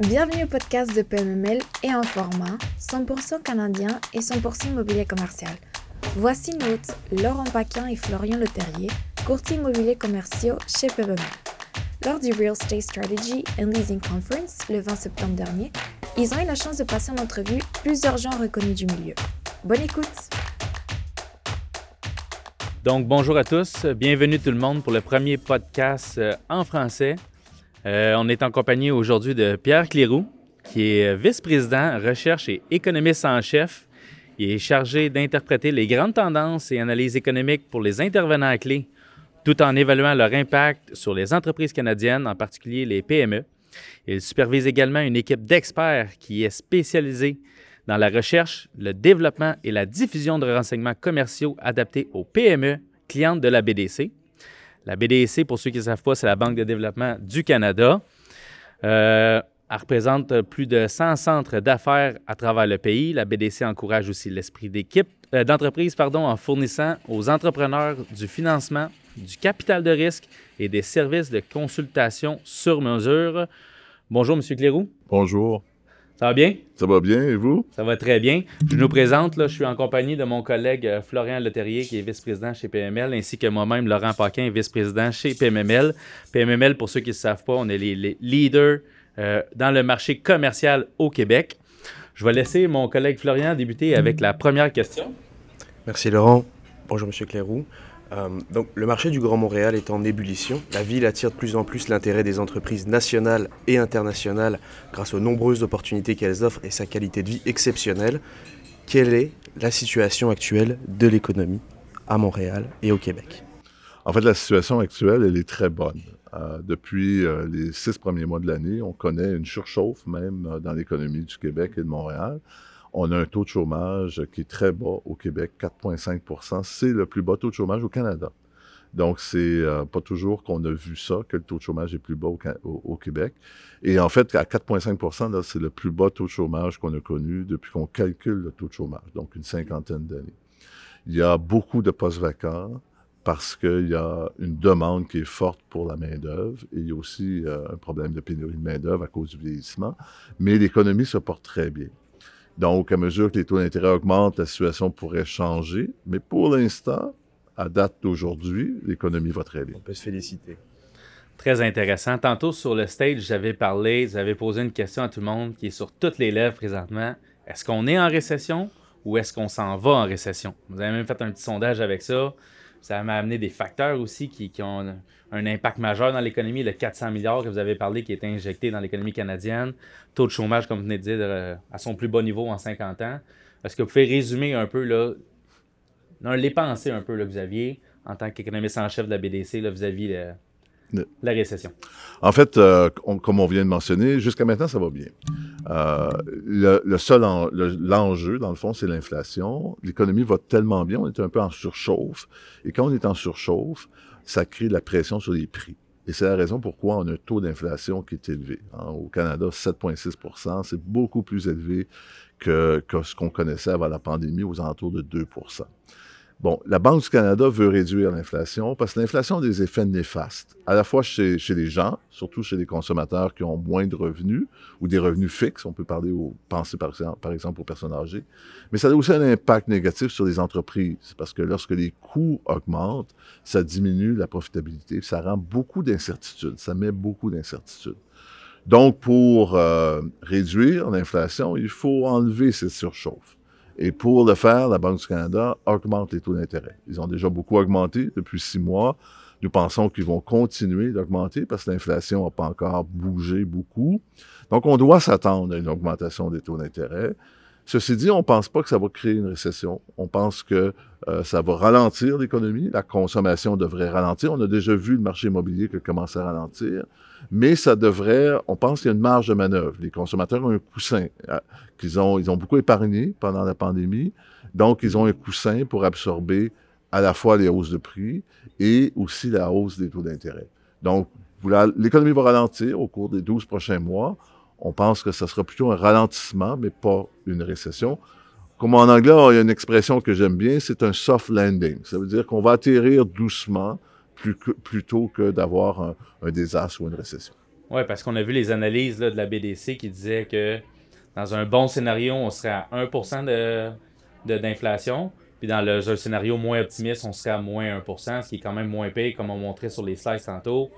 Bienvenue au podcast de PMML et en format 100% canadien et 100% immobilier commercial. Voici nos hôtes Laurent Paquin et Florian Leterrier, courtiers immobiliers commerciaux chez PMML. Lors du Real Estate Strategy and Leasing Conference le 20 septembre dernier, ils ont eu la chance de passer en entrevue plusieurs gens reconnus du milieu. Bonne écoute! Donc, bonjour à tous. Bienvenue tout le monde pour le premier podcast euh, en français. Euh, on est en compagnie aujourd'hui de Pierre Cléroux, qui est vice-président recherche et économiste en chef. Il est chargé d'interpréter les grandes tendances et analyses économiques pour les intervenants clés, tout en évaluant leur impact sur les entreprises canadiennes, en particulier les PME. Il supervise également une équipe d'experts qui est spécialisée dans la recherche, le développement et la diffusion de renseignements commerciaux adaptés aux PME clientes de la BDC. La BDC, pour ceux qui ne savent pas, c'est la Banque de développement du Canada. Euh, elle représente plus de 100 centres d'affaires à travers le pays. La BDC encourage aussi l'esprit d'équipe, euh, d'entreprise pardon, en fournissant aux entrepreneurs du financement, du capital de risque et des services de consultation sur mesure. Bonjour, M. Clérou. Bonjour. Ça va bien? Ça va bien, et vous? Ça va très bien. Je nous présente, là, je suis en compagnie de mon collègue euh, Florian Leterrier, qui est vice-président chez PML, ainsi que moi-même, Laurent Paquin, vice-président chez PMML. PMML, pour ceux qui ne savent pas, on est les, leaders euh, dans le marché commercial au Québec. Je vais laisser mon collègue Florian débuter avec la première question. Merci Laurent. Bonjour M. Clérou. Euh, donc, le marché du Grand Montréal est en ébullition. La ville attire de plus en plus l'intérêt des entreprises nationales et internationales grâce aux nombreuses opportunités qu'elles offrent et sa qualité de vie exceptionnelle. Quelle est la situation actuelle de l'économie à Montréal et au Québec? En fait, la situation actuelle, elle est très bonne. Euh, depuis euh, les six premiers mois de l'année, on connaît une surchauffe même dans l'économie du Québec et de Montréal. On a un taux de chômage qui est très bas au Québec, 4,5% C'est le plus bas taux de chômage au Canada. Donc, c'est euh, pas toujours qu'on a vu ça, que le taux de chômage est plus bas au, Québec. Et en fait, à 4,5% c'est le plus bas taux de chômage qu'on a connu depuis qu'on calcule le taux de chômage, donc une cinquantaine d'années. Il y a beaucoup de postes vacants parce qu'il y a une demande qui est forte pour la main-d'œuvre et il y a aussi euh, un problème de pénurie de main-d'œuvre à cause du vieillissement. Mais l'économie se porte très bien. Donc, à mesure que les taux d'intérêt augmentent, la situation pourrait changer. Mais pour l'instant, à date d'aujourd'hui, l'économie va très bien. On peut se féliciter. Très intéressant. Tantôt sur le stage, j'avais parlé, j'avais posé une question à tout le monde qui est sur toutes les lèvres présentement. Est-ce qu'on est en récession ou est-ce qu'on s'en va en récession? Vous avez même fait un petit sondage avec ça. Ça m'a amené des facteurs aussi qui, ont un impact majeur dans l'économie. Le 400 milliards que vous avez parlé qui est injecté dans l'économie canadienne. Taux de chômage, comme vous venez de dire, euh, à son plus bas niveau en 50 ans. Est-ce que vous pouvez résumer un peu là, les pensées un peu là, que vous aviez en tant qu'économiste en chef de la BDC vis-à-vis de la récession? En fait, euh, comme on vient de mentionner, jusqu'à maintenant, ça va bien. Euh, le, seul l'enjeu, dans le fond, c'est l'inflation. L'économie va tellement bien, on est un peu en surchauffe. Et quand on est en surchauffe, ça crée de la pression sur les prix. Et c'est la raison pourquoi on a un taux d'inflation qui est élevé. Hein. Au Canada, 7,6% c'est beaucoup plus élevé que, que ce qu'on connaissait avant la pandémie, aux alentours de 2 Bon, la Banque du Canada veut réduire l'inflation parce que l'inflation a des effets néfastes, à la fois chez, les gens, surtout chez les consommateurs qui ont moins de revenus ou des revenus fixes. On peut parler penser par, par exemple aux personnes âgées. Mais ça a aussi un impact négatif sur les entreprises parce que lorsque les coûts augmentent, ça diminue la profitabilité, ça rend beaucoup d'incertitudes, ça met beaucoup d'incertitudes. Donc, pour euh, réduire l'inflation, il faut enlever cette surchauffe. Et pour le faire, la Banque du Canada augmente les taux d'intérêt. Ils ont déjà beaucoup augmenté depuis six mois. Nous pensons qu'ils vont continuer d'augmenter parce que l'inflation n'a pas encore bougé beaucoup. Donc, on doit s'attendre à une augmentation des taux d'intérêt. Ceci dit, on ne pense pas que ça va créer une récession. On pense que euh, ça va ralentir l'économie. La consommation devrait ralentir. On a déjà vu le marché immobilier qui commence à ralentir. Mais ça devrait, on pense qu'il y a une marge de manœuvre. Les consommateurs ont un coussin euh, qu'ils ont, ils ont beaucoup épargné pendant la pandémie. Donc, ils ont un coussin pour absorber à la fois les hausses de prix et aussi la hausse des taux d'intérêt. Donc, l'économie va ralentir au cours des 12 prochains mois on pense que ce sera plutôt un ralentissement, mais pas une récession. Comme en anglais, il y a une expression que j'aime bien, c'est un soft landing. Ça veut dire qu'on va atterrir doucement plutôt que d'avoir un, désastre ou une récession. Oui, parce qu'on a vu les analyses de la BDC qui disaient que dans un bon scénario, on serait à 1% de, d'inflation. Puis dans le, un scénario moins optimiste, on serait à moins 1%, ce qui est quand même moins payé, comme on montrait sur les slides tantôt,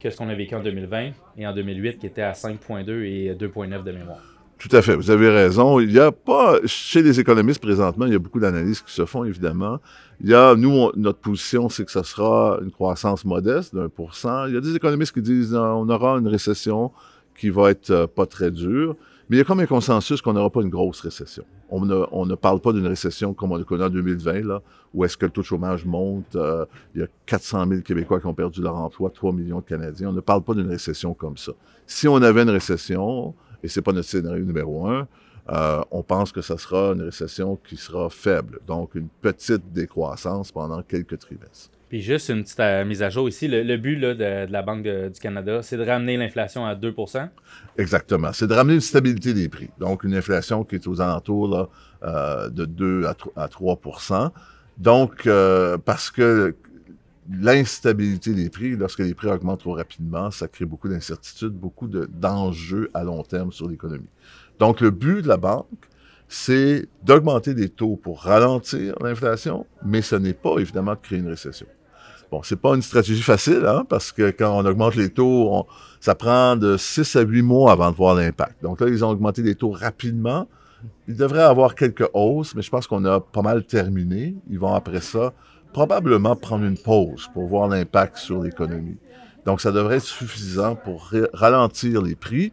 que ce qu'on a vécu en 2020 et en 2008, qui était à 5,2 et 2,9 de mémoire. Tout à fait, vous avez raison. Il n'y a pas, chez les économistes présentement, il y a beaucoup d'analyses qui se font, évidemment. Il y a, nous, notre position, c'est que ce sera une croissance modeste d'un pour cent. Il y a des économistes qui disent on aura une récession qui va être euh, pas très dure. Mais il y a comme un consensus qu'on n'aura pas une grosse récession. On ne, parle pas d'une récession comme on l'a connu en 2020, là, où est-ce que le taux de chômage monte. Euh, il y a 400 000 Québécois qui ont perdu leur emploi, 3 millions de Canadiens. On ne parle pas d'une récession comme ça. Si on avait une récession, et c'est pas notre scénario numéro un, euh, on pense que ce sera une récession qui sera faible, donc une petite décroissance pendant quelques trimestres. Puis juste une petite euh, mise à jour ici, le, but de, la Banque du Canada, c'est de ramener l'inflation à 2% Exactement. C'est de ramener une stabilité des prix. Donc, une inflation qui est aux alentours euh, de 2 à 3% Donc, parce que l'instabilité des prix, lorsque les prix augmentent trop rapidement, ça crée beaucoup d'incertitudes, beaucoup d'enjeux à long terme sur l'économie. Donc, le but de la banque, c'est d'augmenter des taux pour ralentir l'inflation, mais ce n'est pas évidemment de créer une récession. Bon, c'est pas une stratégie facile, hein, parce que quand on augmente les taux, ça prend de 6 à 8 mois avant de voir l'impact. Donc là, ils ont augmenté les taux rapidement. Il devrait avoir quelques hausses, mais je pense qu'on a pas mal terminé. Ils vont après ça probablement prendre une pause pour voir l'impact sur l'économie. Donc, ça devrait être suffisant pour ralentir les prix.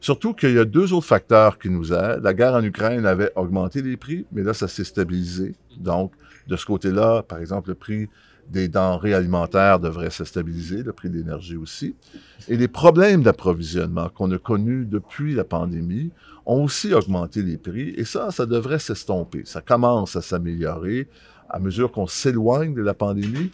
Surtout qu'il y a deux autres facteurs qui nous aident. La guerre en Ukraine avait augmenté les prix, mais là, ça s'est stabilisé. Donc, de ce côté-là, par exemple, le prix des denrées alimentaires devrait se stabiliser, le prix de l'énergie aussi. Et les problèmes d'approvisionnement qu'on a connus depuis la pandémie ont aussi augmenté les prix. Et ça, ça devrait s'estomper. Ça commence à s'améliorer à mesure qu'on s'éloigne de la pandémie,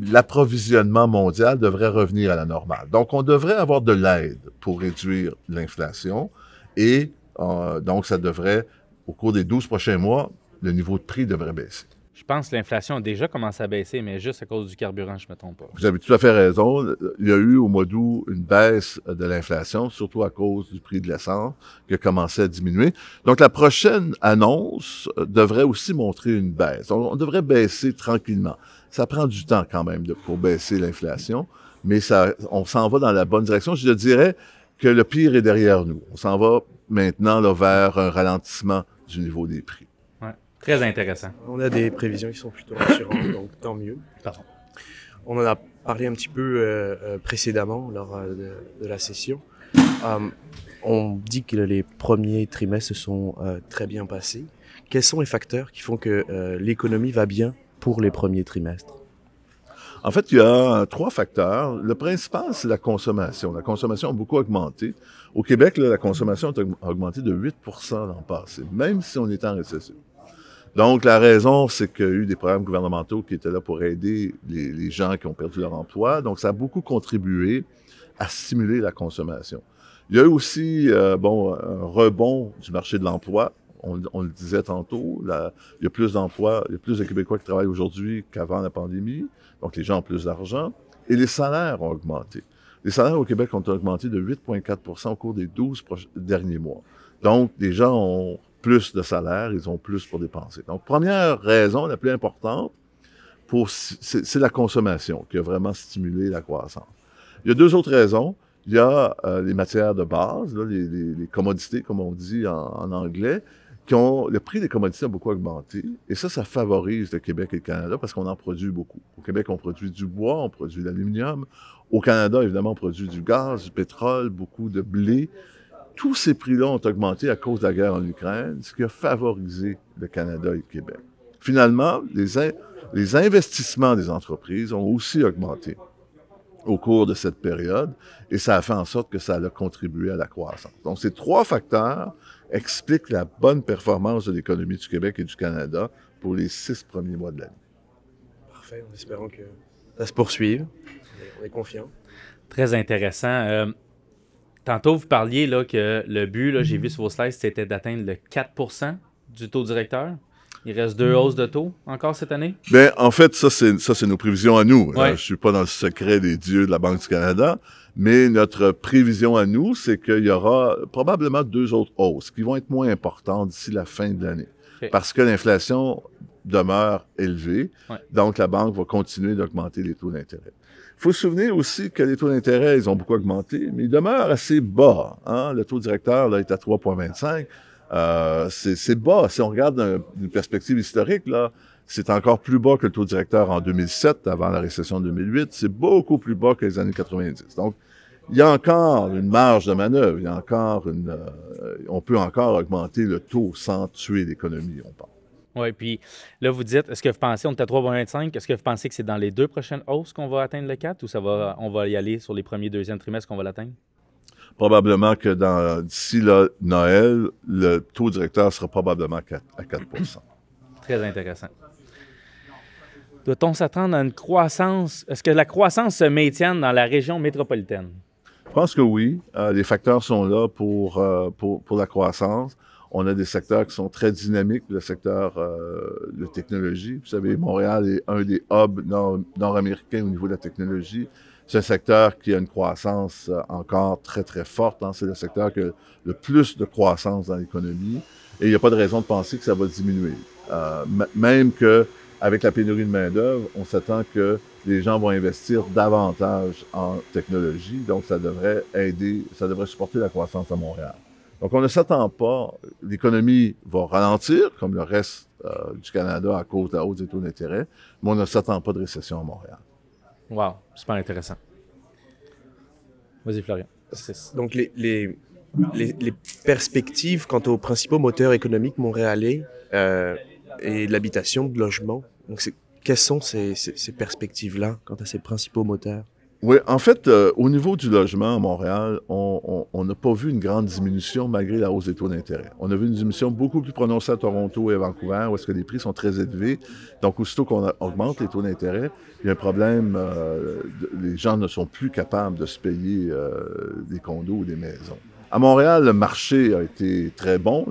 l'approvisionnement mondial devrait revenir à la normale. Donc, on devrait avoir de l'aide pour réduire l'inflation et euh, donc ça devrait, au cours des 12 prochains mois, le niveau de prix devrait baisser. Je pense que l'inflation a déjà commencé à baisser, mais juste à cause du carburant, je ne me trompe pas. Vous avez tout à fait raison. Il y a eu au mois d'août une baisse de l'inflation, surtout à cause du prix de l'essence qui a commencé à diminuer. Donc la prochaine annonce devrait aussi montrer une baisse. On, devrait baisser tranquillement. Ça prend du temps quand même pour baisser l'inflation, mais ça, on s'en va dans la bonne direction. Je dirais que le pire est derrière nous. On s'en va maintenant vers un ralentissement du niveau des prix. Très intéressant. On a des prévisions qui sont plutôt rassurantes, donc tant mieux. Pardon. On en a parlé un petit peu euh, euh, précédemment lors euh, de, la session. on dit que les premiers trimestres se sont très bien passés. Quels sont les facteurs qui font que l'économie va bien pour les premiers trimestres? En fait, il y a trois facteurs. Le principal, c'est la consommation. La consommation a beaucoup augmenté. Au Québec, la consommation a augmenté de 8% l'an passé, même si on est en récession. Donc, la raison, c'est qu'il y a eu des programmes gouvernementaux qui étaient là pour aider les, gens qui ont perdu leur emploi. Donc, ça a beaucoup contribué à stimuler la consommation. Il y a eu aussi, euh, bon, un rebond du marché de l'emploi. On, le disait tantôt, il y a plus d'emplois, il y a plus de Québécois qui travaillent aujourd'hui qu'avant la pandémie. Donc, les gens ont plus d'argent. Et les salaires ont augmenté. Les salaires au Québec ont augmenté de 8,4% au cours des 12 derniers mois. Donc, les gens ont plus de salaire, ils ont plus pour dépenser. Donc, première raison, la plus importante, c'est la consommation qui a vraiment stimulé la croissance. Il y a deux autres raisons. Il y a euh, les matières de base, les, commodités, comme on dit en, anglais, qui ont, le prix des commodités a beaucoup augmenté. Et ça, ça favorise le Québec et le Canada parce qu'on en produit beaucoup. Au Québec, on produit du bois, on produit de l'aluminium. Au Canada, évidemment, on produit du gaz, du pétrole, beaucoup de blé tous ces prix-là ont augmenté à cause de la guerre en Ukraine, ce qui a favorisé le Canada et le Québec. Finalement, les, investissements des entreprises ont aussi augmenté au cours de cette période et ça a fait en sorte que ça a contribué à la croissance. Donc, ces trois facteurs expliquent la bonne performance de l'économie du Québec et du Canada pour les six premiers mois de l'année. Parfait, en espérant que ça se poursuive. On est confiant. Très intéressant. Euh, Tantôt, vous parliez là, que le but, j'ai vu sur vos slides, c'était d'atteindre le 4% du taux directeur. Il reste deux hausses de taux encore cette année? Bien, en fait, ça, c'est, ça, c'est nos prévisions à nous. Ouais. Je suis pas dans le secret des dieux de la Banque du Canada, mais notre prévision à nous, c'est qu'il y aura probablement deux autres hausses qui vont être moins importantes d'ici la fin de l'année. Parce que l'inflation demeure élevée, Ouais. donc la banque va continuer d'augmenter les taux d'intérêt. Faut se souvenir aussi que les taux d'intérêt, ils ont beaucoup augmenté, mais ils demeurent assez bas. Hein? Le taux directeur là, est à 3,25. Euh, c'est bas. Si on regarde d'un- d'une perspective historique, là, c'est encore plus bas que le taux directeur en 2007, avant la récession de 2008. C'est beaucoup plus bas que les années 90. Donc, il y a encore une marge de manœuvre. Il y a encore une, euh, on peut encore augmenter le taux sans tuer l'économie, on pense. Oui, puis là, vous dites, est-ce que vous pensez, on est à 3,25, est-ce que vous pensez que c'est dans les deux prochaines hausses qu'on va atteindre le 4 ou ça va, on va y aller sur les premiers, deuxième trimestres qu'on va l'atteindre? Probablement que dans d'ici Noël, le taux directeur sera probablement à 4 Très intéressant. Doit-on s'attendre à une croissance? Est-ce que la croissance se maintienne dans la région métropolitaine? Je pense que oui. Euh, les facteurs sont là pour, euh, pour, pour la croissance. On a des secteurs qui sont très dynamiques, le secteur euh, de technologie. Vous savez, Montréal est un des hubs nord- nord-américains au niveau de la technologie. C'est un secteur qui a une croissance euh, encore très, très forte. hein. C'est le secteur qui a le plus de croissance dans l'économie. Et il n'y a pas de raison de penser que ça va diminuer. Euh, même que avec la pénurie de main-d'œuvre, on s'attend que les gens vont investir davantage en technologie, donc ça devrait aider, ça devrait supporter la croissance à Montréal. Donc on ne s'attend pas, l'économie va ralentir, comme le reste euh, du Canada à cause de la hausse des taux d'intérêt, mais on ne s'attend pas de récession à Montréal. Wow, super intéressant. Vas-y, Florian. Donc les, les, les, les perspectives quant aux principaux moteurs économiques montréalais euh, et de l'habitation, de logement, donc quelles sont ces, ces, ces perspectives-là quant à ces principaux moteurs? Oui, en fait, euh, au niveau du logement à Montréal, on n'a pas vu une grande diminution malgré la hausse des taux d'intérêt. On a vu une diminution beaucoup plus prononcée à Toronto et à Vancouver, où est-ce que les prix sont très élevés. Donc, aussitôt qu'on augmente les taux d'intérêt, il y a un problème, euh, les gens ne sont plus capables de se payer euh, des condos ou des maisons. À Montréal, le marché a été très bon.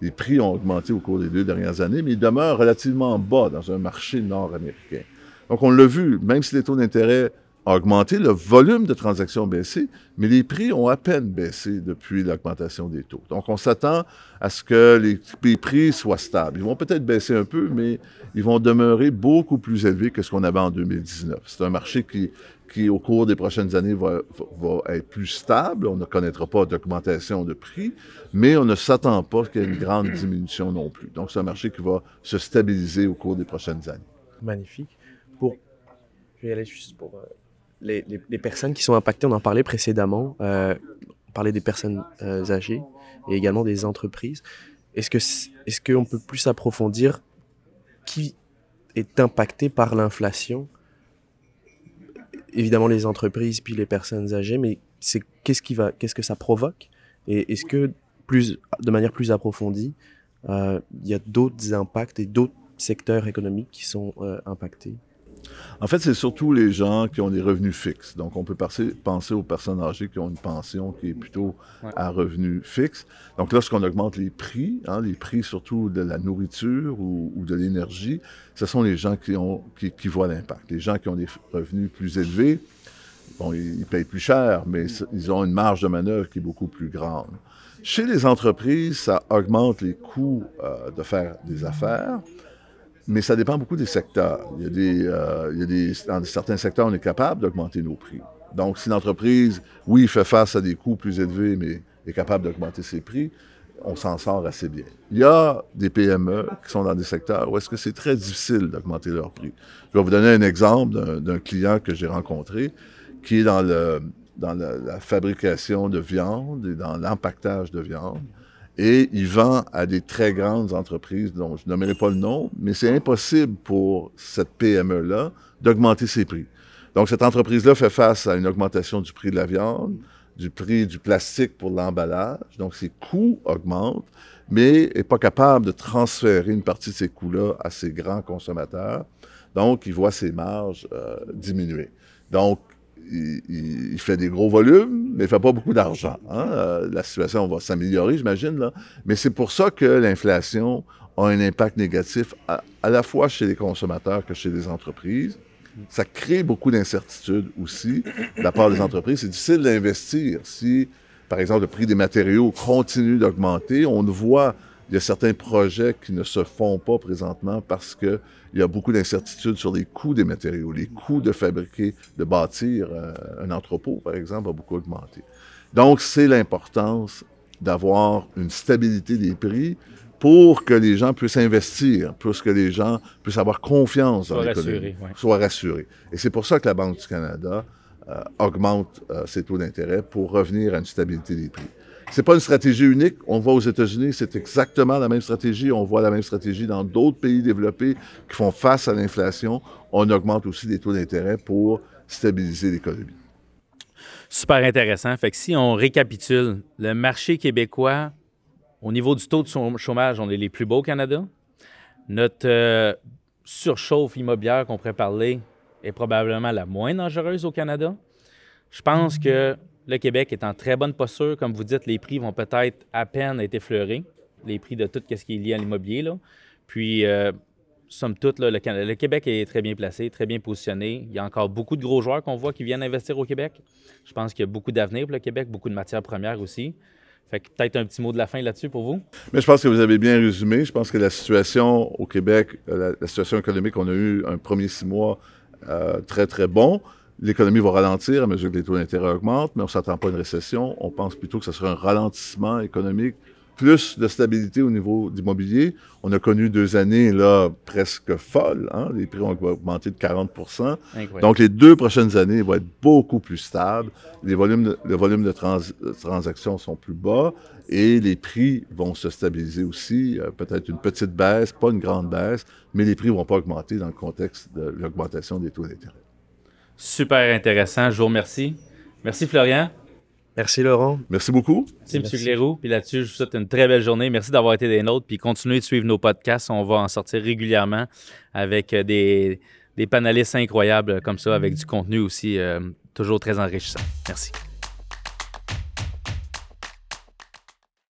Les prix ont augmenté au cours des deux dernières années, mais il demeure relativement bas dans un marché nord-américain. Donc, on l'a vu, même si les taux d'intérêt ont augmenté, le volume de transactions a baissé, mais les prix ont à peine baissé depuis l'augmentation des taux. Donc, on s'attend à ce que les, prix soient stables. Ils vont peut-être baisser un peu, mais ils vont demeurer beaucoup plus élevés que ce qu'on avait en 2019. C'est un marché qui, qui, au cours des prochaines années, va, va- va être plus stable. On ne connaîtra pas d'augmentation de prix, mais on ne s'attend pas qu'il y ait une grande diminution non plus. Donc, c'est un marché qui va se stabiliser au cours des prochaines années. Magnifique. Pour, je vais y aller juste pour euh, les, personnes qui sont impactées, on en parlait précédemment, euh, on parlait des personnes euh, âgées et également des entreprises. Est-ce que est-ce qu'on peut plus approfondir qui est impacté par l'inflation? Évidemment les entreprises puis les personnes âgées, mais qu'est-ce qui va, que ça provoque? Et est-ce que plus, de manière plus approfondie, euh, il y a d'autres impacts et d'autres secteurs économiques qui sont impactés? En fait, c'est surtout les gens qui ont des revenus fixes. Donc, on peut penser, penser aux personnes âgées qui ont une pension qui est plutôt Ouais. à revenus fixes. Donc, lorsqu'on augmente les prix, hein, les prix surtout de la nourriture ou, ou de l'énergie, ce sont les gens qui, ont, qui, qui voient l'impact. Les gens qui ont des revenus plus élevés, bon, ils, ils payent plus cher, mais c- ils ont une marge de manœuvre qui est beaucoup plus grande. Chez les entreprises, ça augmente les coûts euh, de faire des affaires. Mais ça dépend beaucoup des secteurs. Il y a des, euh, il y a des, dans certains secteurs, on est capable d'augmenter nos prix. Donc, si l'entreprise, oui, fait face à des coûts plus élevés, mais est capable d'augmenter ses prix, on s'en sort assez bien. Il y a des PME qui sont dans des secteurs où est-ce que c'est très difficile d'augmenter leurs prix. Je vais vous donner un exemple d'un- client que j'ai rencontré qui est dans, le, dans la, la fabrication de viande et dans l'empaquetage de viande. Et il vend à des très grandes entreprises dont je nommerai pas le nom, mais c'est impossible pour cette PME-là d'augmenter ses prix. Donc, cette entreprise-là fait face à une augmentation du prix de la viande, du prix du plastique pour l'emballage. Donc, ses coûts augmentent, mais n'est pas capable de transférer une partie de ces coûts-là à ses grands consommateurs. Donc, il voit ses marges euh, diminuer. Donc, il, fait des gros volumes, mais il fait pas beaucoup d'argent. hein. Euh, la situation va s'améliorer, j'imagine, là. Mais c'est pour ça que l'inflation a un impact négatif à, la fois chez les consommateurs que chez les entreprises. Ça crée beaucoup d'incertitudes aussi de la part des entreprises. C'est difficile d'investir si, par exemple, le prix des matériaux continue d'augmenter. On voit, il y a certains projets qui ne se font pas présentement parce qu'il y a beaucoup d'incertitudes sur les coûts des matériaux. Les coûts de fabriquer, de bâtir euh, un entrepôt, par exemple, a beaucoup augmenté. Donc, c'est l'importance d'avoir une stabilité des prix pour que les gens puissent investir, pour que les gens puissent avoir confiance dans l'économie, ouais. soient rassurés. Et c'est pour ça que la Banque du Canada euh, augmente euh, ses taux d'intérêt pour revenir à une stabilité des prix. C'est pas une stratégie unique. On voit aux États-Unis, c'est exactement la même stratégie. On voit la même stratégie dans d'autres pays développés qui font face à l'inflation. On augmente aussi les taux d'intérêt pour stabiliser l'économie. Super intéressant. Fait que si on récapitule, le marché québécois, au niveau du taux de chô- chômage, on est les plus beaux au Canada. Notre euh, surchauffe immobilière qu'on pourrait parler est probablement la moins dangereuse au Canada. Je pense que le Québec est en très bonne posture. Comme vous dites, les prix vont peut-être à peine être effleurés, les prix de tout ce qui est lié à l'immobilier. Puis, euh, somme toute, le, Québec est très bien placé, très bien positionné. Il y a encore beaucoup de gros joueurs qu'on voit qui viennent investir au Québec. Je pense qu'il y a beaucoup d'avenir pour le Québec, beaucoup de matières premières aussi. Fait peut-être un petit mot de la fin là-dessus pour vous. Mais je pense que vous avez bien résumé. Je pense que la situation au Québec, euh, la, la situation économique, on a eu un premier six mois euh, très, très bon. L'économie va ralentir à mesure que les taux d'intérêt augmentent, mais on ne s'attend pas à une récession. On pense plutôt que ce sera un ralentissement économique, plus de stabilité au niveau d'immobilier. On a connu deux années là presque folles. hein. Les prix ont augmenté de 40 Incroyable. donc, les deux prochaines années vont être beaucoup plus stables. Les volumes de, le volume de trans- de transactions sont plus bas et les prix vont se stabiliser aussi. Euh, Peut-être une petite baisse, pas une grande baisse, mais les prix ne vont pas augmenter dans le contexte de l'augmentation des taux d'intérêt. Super intéressant. Je vous remercie. Merci Florian. Merci Laurent. Merci beaucoup. Merci, M. Clérou. Puis là-dessus, je vous souhaite une très belle journée. Merci d'avoir été des nôtres. Puis continuez de suivre nos podcasts. On va en sortir régulièrement avec euh, des, des panélistes incroyables comme ça, avec du contenu aussi euh, toujours très enrichissant. Merci.